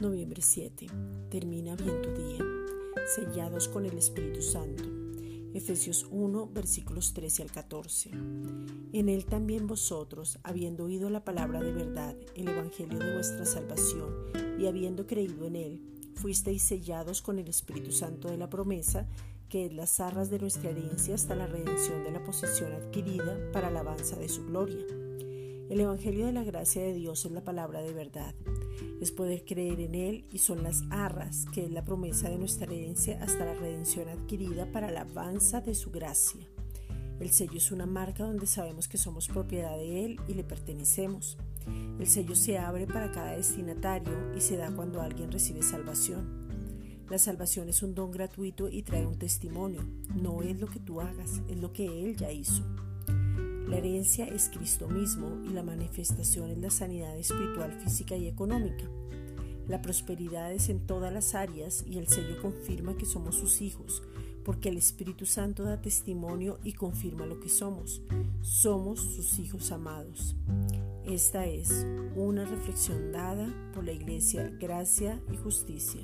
7. Termina bien tu día, sellados con el Espíritu Santo. Efesios 1, versículos 13 al 14. En él también vosotros, habiendo oído la palabra de verdad, el Evangelio de vuestra salvación, y habiendo creído en él, fuisteis sellados con el Espíritu Santo de la promesa, que es las arras de nuestra herencia hasta la redención de la posesión adquirida para alabanza de su gloria. El Evangelio de la gracia de Dios es la palabra de verdad. Es poder creer en Él y son las arras, que es la promesa de nuestra herencia hasta la redención adquirida para la alabanza de su gracia. El sello es una marca donde sabemos que somos propiedad de Él y le pertenecemos. El sello se abre para cada destinatario y se da cuando alguien recibe salvación. La salvación es un don gratuito y trae un testimonio. No es lo que tú hagas, es lo que Él ya hizo. La herencia es Cristo mismo y la manifestación es la sanidad espiritual, física y económica. La prosperidad es en todas las áreas y el sello confirma que somos sus hijos, porque el Espíritu Santo da testimonio y confirma lo que somos. Somos sus hijos amados. Esta es una reflexión dada por la Iglesia Gracia y Justicia.